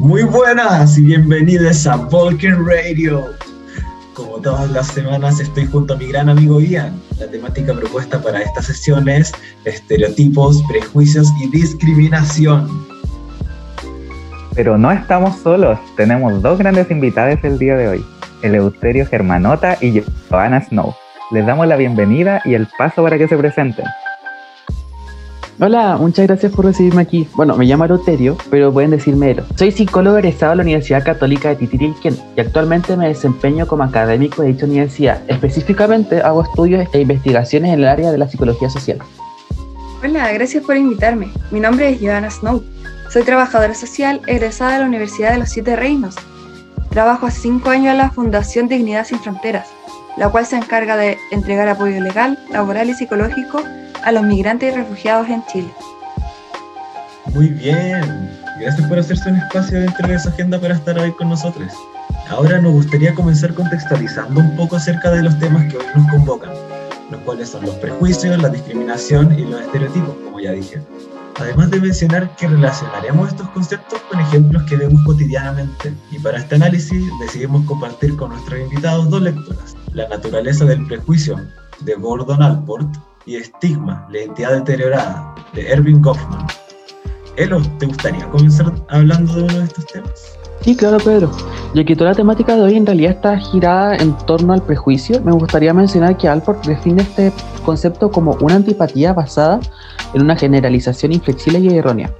Muy buenas y bienvenidos a Vulcan Radio. Como todas las semanas estoy junto a mi gran amigo Ian. La temática propuesta para esta sesión es estereotipos, prejuicios y discriminación. Pero no estamos solos, tenemos dos grandes invitados el día de hoy, Eleuterio Germanota y Johanna Snow. Les damos la bienvenida y el paso para que se presenten. Hola, muchas gracias por recibirme aquí. Bueno, me llamo Aroterio, pero pueden decirme Elo. Soy psicólogo egresado de la Universidad Católica de Titirilquén y actualmente me desempeño como académico de dicha universidad. Específicamente hago estudios e investigaciones en el área de la psicología social. Hola, gracias por invitarme. Mi nombre es Johanna Snow. Soy trabajadora social egresada de la Universidad de los Siete Reinos. Trabajo hace cinco años en la Fundación Dignidad Sin Fronteras, la cual se encarga de entregar apoyo legal, laboral y psicológico a los migrantes y refugiados en Chile. Muy bien, gracias por hacerse un espacio dentro de esa agenda para estar hoy con nosotros. Ahora nos gustaría comenzar contextualizando un poco acerca de los temas que hoy nos convocan, los cuales son los prejuicios, la discriminación y los estereotipos, como ya dije. Además de mencionar que relacionaremos estos conceptos con ejemplos que vemos cotidianamente, y para este análisis decidimos compartir con nuestros invitados dos lecturas, La naturaleza del prejuicio, de Gordon Alport, y Estigma, la identidad deteriorada, de Erving Goffman. Elo, ¿te gustaría comenzar hablando de uno de estos temas? Sí, claro, Pedro. Ya que toda la temática de hoy en realidad está girada en torno al prejuicio, me gustaría mencionar que Alford define este concepto como una antipatía basada en una generalización inflexible y errónea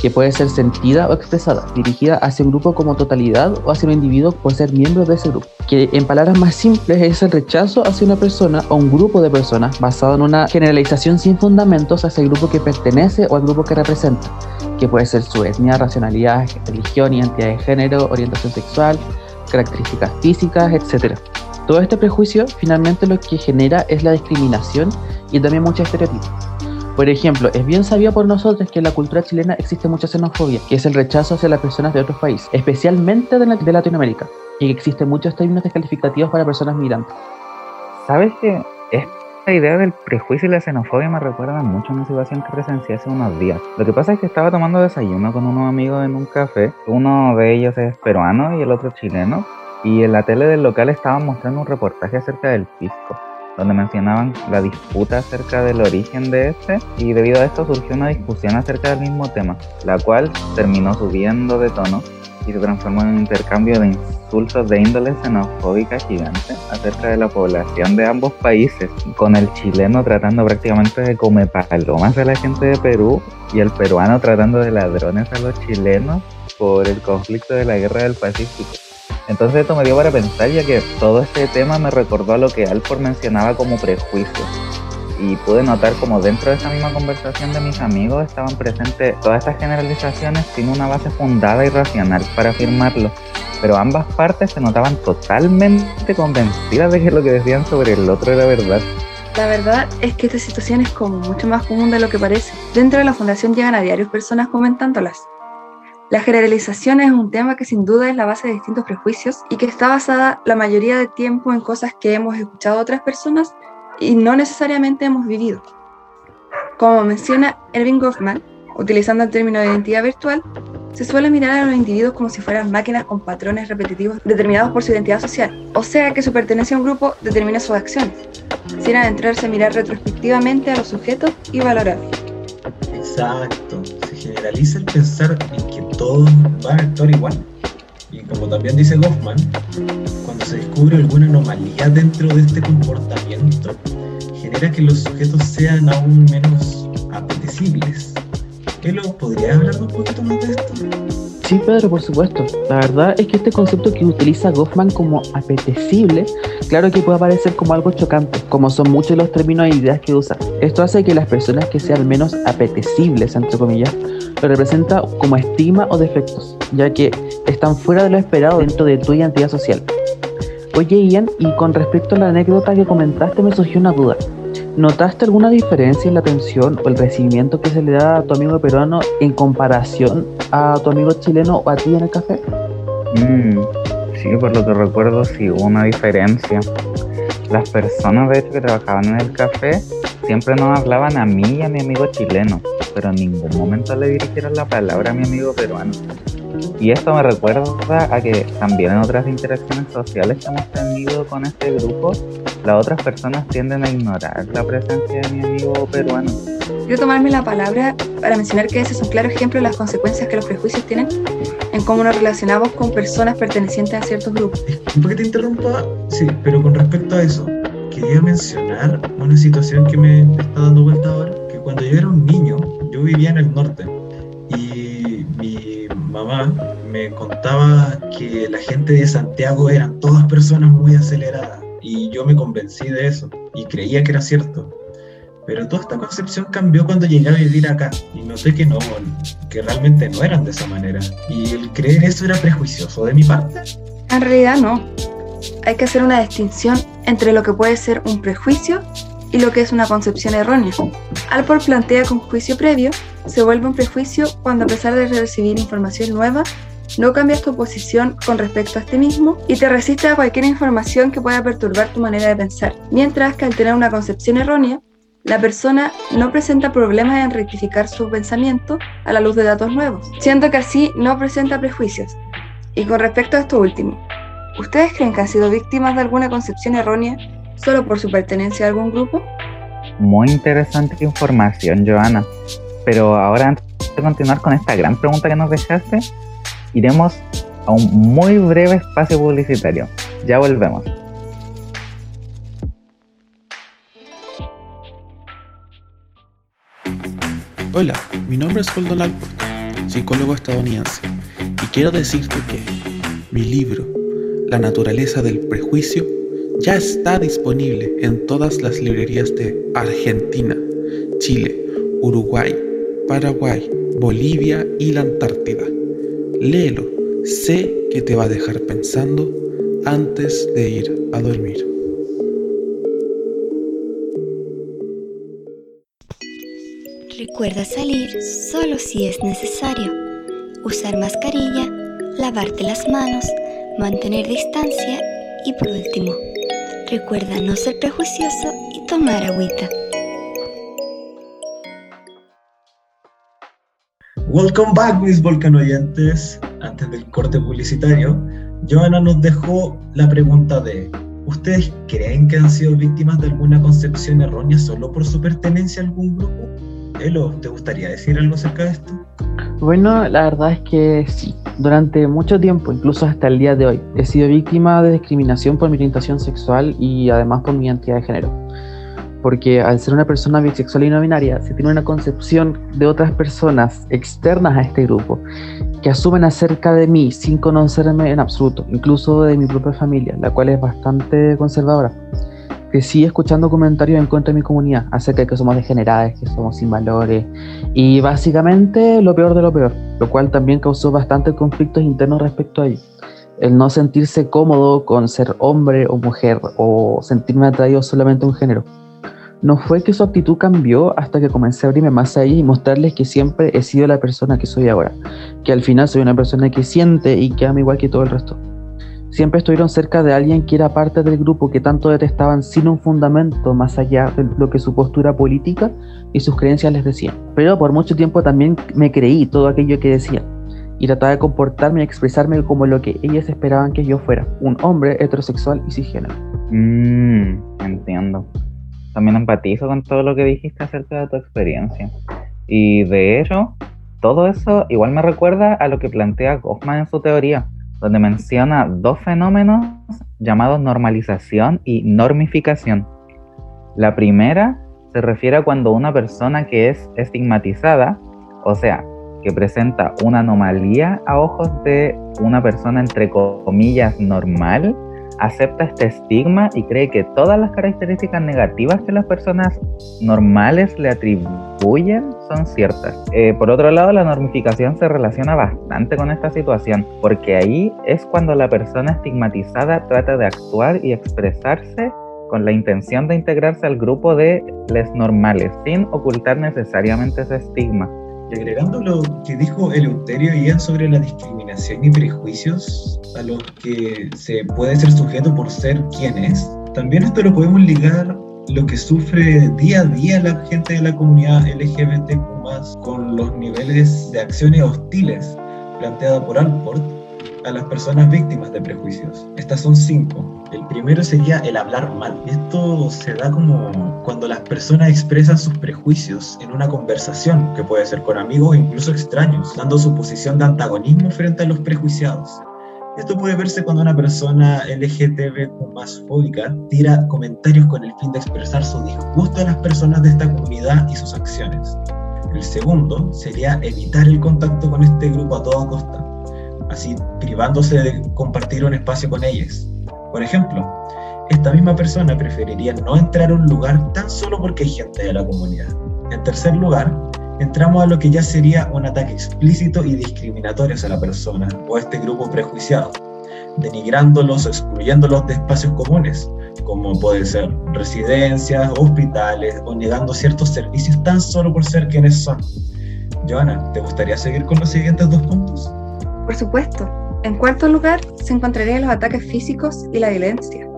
que puede ser sentida o expresada, dirigida hacia un grupo como totalidad o hacia un individuo por ser miembro de ese grupo. Que en palabras más simples es el rechazo hacia una persona o un grupo de personas basado en una generalización sin fundamentos hacia el grupo que pertenece o al grupo que representa, que puede ser su etnia, racionalidad, religión, identidad de género, orientación sexual, características físicas, etc. Todo este prejuicio finalmente lo que genera es la discriminación y también muchos estereotipos. Por ejemplo, es bien sabido por nosotros que en la cultura chilena existe mucha xenofobia, que es el rechazo hacia las personas de otros países, especialmente de, Latinoamérica, y que existen muchos términos descalificativos para personas migrantes. ¿Sabes que esta idea del prejuicio y la xenofobia me recuerda mucho a una situación que presencié hace unos días. Lo que pasa es que estaba tomando desayuno con unos amigos en un café. Uno de ellos es peruano y el otro chileno. Y en la tele del local estaban mostrando un reportaje acerca del pisco donde mencionaban la disputa acerca del origen de este y debido a esto surgió una discusión acerca del mismo tema, la cual terminó subiendo de tono y se transformó en un intercambio de insultos de índole xenofóbica gigante acerca de la población de ambos países, con el chileno tratando prácticamente de comer palomas a la gente de Perú y el peruano tratando de ladrones a los chilenos por el conflicto de la guerra del Pacífico. Entonces esto me dio para pensar ya que todo este tema me recordó a lo que Alford mencionaba como prejuicio. Y pude notar como dentro de esa misma conversación de mis amigos estaban presentes todas estas generalizaciones sin una base fundada y racional para afirmarlo. Pero ambas partes se notaban totalmente convencidas de que lo que decían sobre el otro era verdad. La verdad es que esta situación es como mucho más común de lo que parece. Dentro de la fundación llegan a diarios personas comentándolas. La generalización es un tema que sin duda es la base de distintos prejuicios y que está basada la mayoría del tiempo en cosas que hemos escuchado de otras personas y no necesariamente hemos vivido. Como menciona Erving Goffman, utilizando el término de identidad virtual, se suele mirar a los individuos como si fueran máquinas con patrones repetitivos determinados por su identidad social, o sea que su pertenencia a un grupo determina sus acciones, sin adentrarse a mirar retrospectivamente a los sujetos y valorarlos. Exacto, generaliza el pensar en que todos van a actuar igual. Y como también dice Goffman, cuando se descubre alguna anomalía dentro de este comportamiento, genera que los sujetos sean aún menos apetecibles. ¿Elo, podrías hablar un poquito más de esto? Sí, Pedro, por supuesto. La verdad es que este concepto que utiliza Goffman como apetecible, claro que puede parecer como algo chocante, como son muchos los términos e ideas que usa. Esto hace que las personas que sean menos apetecibles, entre comillas, lo representa como estima o defectos, ya que están fuera de lo esperado dentro de tu identidad social. Oye, Ian, y con respecto a la anécdota que comentaste, me surgió una duda. ¿Notaste alguna diferencia en la atención o el recibimiento que se le da a tu amigo peruano en comparación a tu amigo chileno o a ti en el café? Mm, sí, por lo que recuerdo, sí hubo una diferencia. Las personas, de hecho, que trabajaban en el café siempre nos hablaban a mí y a mi amigo chileno, pero en ningún momento le dirigieron la palabra a mi amigo peruano. Y esto me recuerda a que también en otras interacciones sociales que hemos tenido con este grupo, las otras personas tienden a ignorar la presencia de mi amigo peruano. Quiero tomarme la palabra para mencionar que ese es un claro ejemplo de las consecuencias que los prejuicios tienen en cómo nos relacionamos con personas pertenecientes a ciertos grupos. ¿Por qué te interrumpa? Sí, pero con respecto a eso, quería mencionar una situación que me está dando vuelta ahora, que cuando yo era un niño, yo vivía en el norte y mi mamá me contaba que la gente de Santiago eran todas personas muy aceleradas y yo me convencí de eso y creía que era cierto. Pero toda esta concepción cambió cuando llegué a vivir acá y noté que no, que realmente no eran de esa manera. Y el creer eso era prejuicioso de mi parte. En realidad no. Hay que hacer una distinción entre lo que puede ser un prejuicio y lo que es una concepción errónea. Alport plantea con juicio previo se vuelve un prejuicio cuando a pesar de recibir información nueva, no cambias tu posición con respecto a este mismo y te resistes a cualquier información que pueda perturbar tu manera de pensar. Mientras que al tener una concepción errónea, la persona no presenta problemas en rectificar su pensamiento a la luz de datos nuevos, siendo que así no presenta prejuicios. Y con respecto a esto último, ¿ustedes creen que han sido víctimas de alguna concepción errónea solo por su pertenencia a algún grupo? Muy interesante información, Joana. Pero ahora, antes de continuar con esta gran pregunta que nos dejaste, iremos a un muy breve espacio publicitario. Ya volvemos. Hola, mi nombre es Colton Alport, psicólogo estadounidense, y quiero decirte que mi libro, La naturaleza del prejuicio, ya está disponible en todas las librerías de Argentina, Chile, Uruguay, Paraguay, Bolivia y la Antártida. Léelo, sé que te va a dejar pensando antes de ir a dormir. Recuerda salir solo si es necesario. Usar mascarilla, lavarte las manos, mantener distancia y por último, recuerda no ser prejuicioso y tomar agüita. Welcome back, mis volcanoyentes. Antes del corte publicitario, Joana nos dejó la pregunta de ¿Ustedes creen que han sido víctimas de alguna concepción errónea solo por su pertenencia a algún grupo? Elo, ¿te gustaría decir algo acerca de esto? Bueno, la verdad es que sí. Durante mucho tiempo, incluso hasta el día de hoy, he sido víctima de discriminación por mi orientación sexual y además por mi identidad de género. Porque al ser una persona bisexual y no binaria, se tiene una concepción de otras personas externas a este grupo que asumen acerca de mí sin conocerme en absoluto, incluso de mi propia familia, la cual es bastante conservadora crecí escuchando comentarios en contra de mi comunidad acerca de que somos degeneradas, que somos sin valores y básicamente lo peor de lo peor, lo cual también causó bastantes conflictos internos respecto a ello. El no sentirse cómodo con ser hombre o mujer o sentirme atraído solamente a un género. No fue que su actitud cambió hasta que comencé a abrirme más a ella y mostrarles que siempre he sido la persona que soy ahora, que al final soy una persona que siente y que ama igual que todo el resto siempre estuvieron cerca de alguien que era parte del grupo que tanto detestaban sin un fundamento más allá de lo que su postura política y sus creencias les decían. Pero por mucho tiempo también me creí todo aquello que decían y trataba de comportarme y expresarme como lo que ellas esperaban que yo fuera, un hombre heterosexual y cisgénero. Mmm, entiendo. También empatizo con todo lo que dijiste acerca de tu experiencia. Y de hecho, todo eso igual me recuerda a lo que plantea Goffman en su teoría, donde menciona dos fenómenos llamados normalización y normificación. La primera se refiere a cuando una persona que es estigmatizada, o sea, que presenta una anomalía a ojos de una persona entre comillas normal, acepta este estigma y cree que todas las características negativas que las personas normales le atribuyen son ciertas. Eh, por otro lado, la normificación se relaciona bastante con esta situación, porque ahí es cuando la persona estigmatizada trata de actuar y expresarse con la intención de integrarse al grupo de les normales, sin ocultar necesariamente ese estigma. Y agregando lo que dijo Eleuterio Ian sobre la discriminación y prejuicios a los que se puede ser sujeto por ser quien es, también esto lo podemos ligar lo que sufre día a día la gente de la comunidad LGBTQ con los niveles de acciones hostiles planteada por Alport a las personas víctimas de prejuicios. Estas son cinco. El primero sería el hablar mal. Esto se da como cuando las personas expresan sus prejuicios en una conversación, que puede ser con amigos o incluso extraños, dando su posición de antagonismo frente a los prejuiciados. Esto puede verse cuando una persona LGTB más fóbica tira comentarios con el fin de expresar su disgusto a las personas de esta comunidad y sus acciones. El segundo sería evitar el contacto con este grupo a toda costa, así privándose de compartir un espacio con ellos. Por ejemplo, esta misma persona preferiría no entrar a un lugar tan solo porque hay gente de la comunidad. En tercer lugar, entramos a lo que ya sería un ataque explícito y discriminatorio hacia la persona o este grupo prejuiciado, denigrándolos o excluyéndolos de espacios comunes, como puede ser residencias, hospitales o negando ciertos servicios tan solo por ser quienes son. Joana, ¿te gustaría seguir con los siguientes dos puntos? Por supuesto. En cuarto lugar, se encontrarían los ataques físicos y la violencia.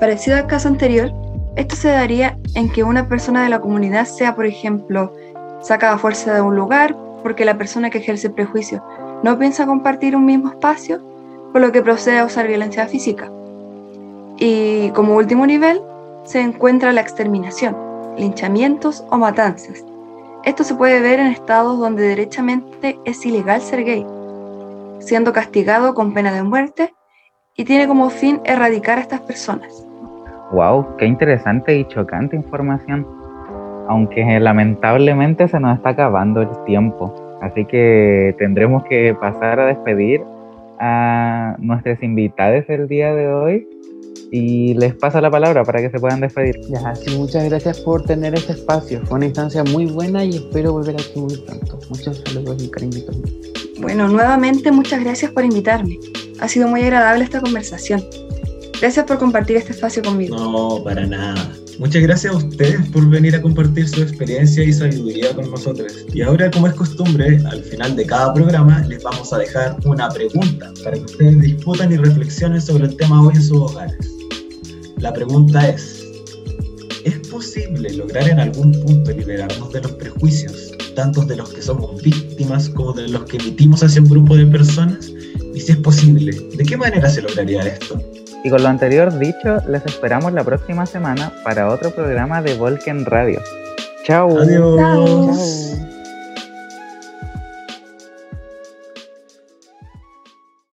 Parecido al caso anterior, esto se daría en que una persona de la comunidad sea, por ejemplo, saca a fuerza de un lugar porque la persona que ejerce prejuicio no piensa compartir un mismo espacio, por lo que procede a usar violencia física. Y como último nivel se encuentra la exterminación, linchamientos o matanzas. Esto se puede ver en estados donde derechamente es ilegal ser gay, siendo castigado con pena de muerte y tiene como fin erradicar a estas personas. Wow, qué interesante y chocante información aunque lamentablemente se nos está acabando el tiempo. Así que tendremos que pasar a despedir a nuestras invitadas el día de hoy y les paso la palabra para que se puedan despedir. Ya, sí, muchas gracias por tener este espacio. Fue una instancia muy buena y espero volver aquí muy pronto. Muchos saludos y cariñitos. Bueno, nuevamente muchas gracias por invitarme. Ha sido muy agradable esta conversación. Gracias por compartir este espacio conmigo. No, para nada. Muchas gracias a ustedes por venir a compartir su experiencia y sabiduría con nosotros. Y ahora, como es costumbre, al final de cada programa les vamos a dejar una pregunta para que ustedes discutan y reflexionen sobre el tema hoy en sus hogares. La pregunta es, ¿es posible lograr en algún punto liberarnos de los prejuicios, tanto de los que somos víctimas como de los que emitimos hacia un grupo de personas? Y si es posible, ¿de qué manera se lograría esto? Y con lo anterior dicho, les esperamos la próxima semana para otro programa de Volken Radio. Chao. Adiós.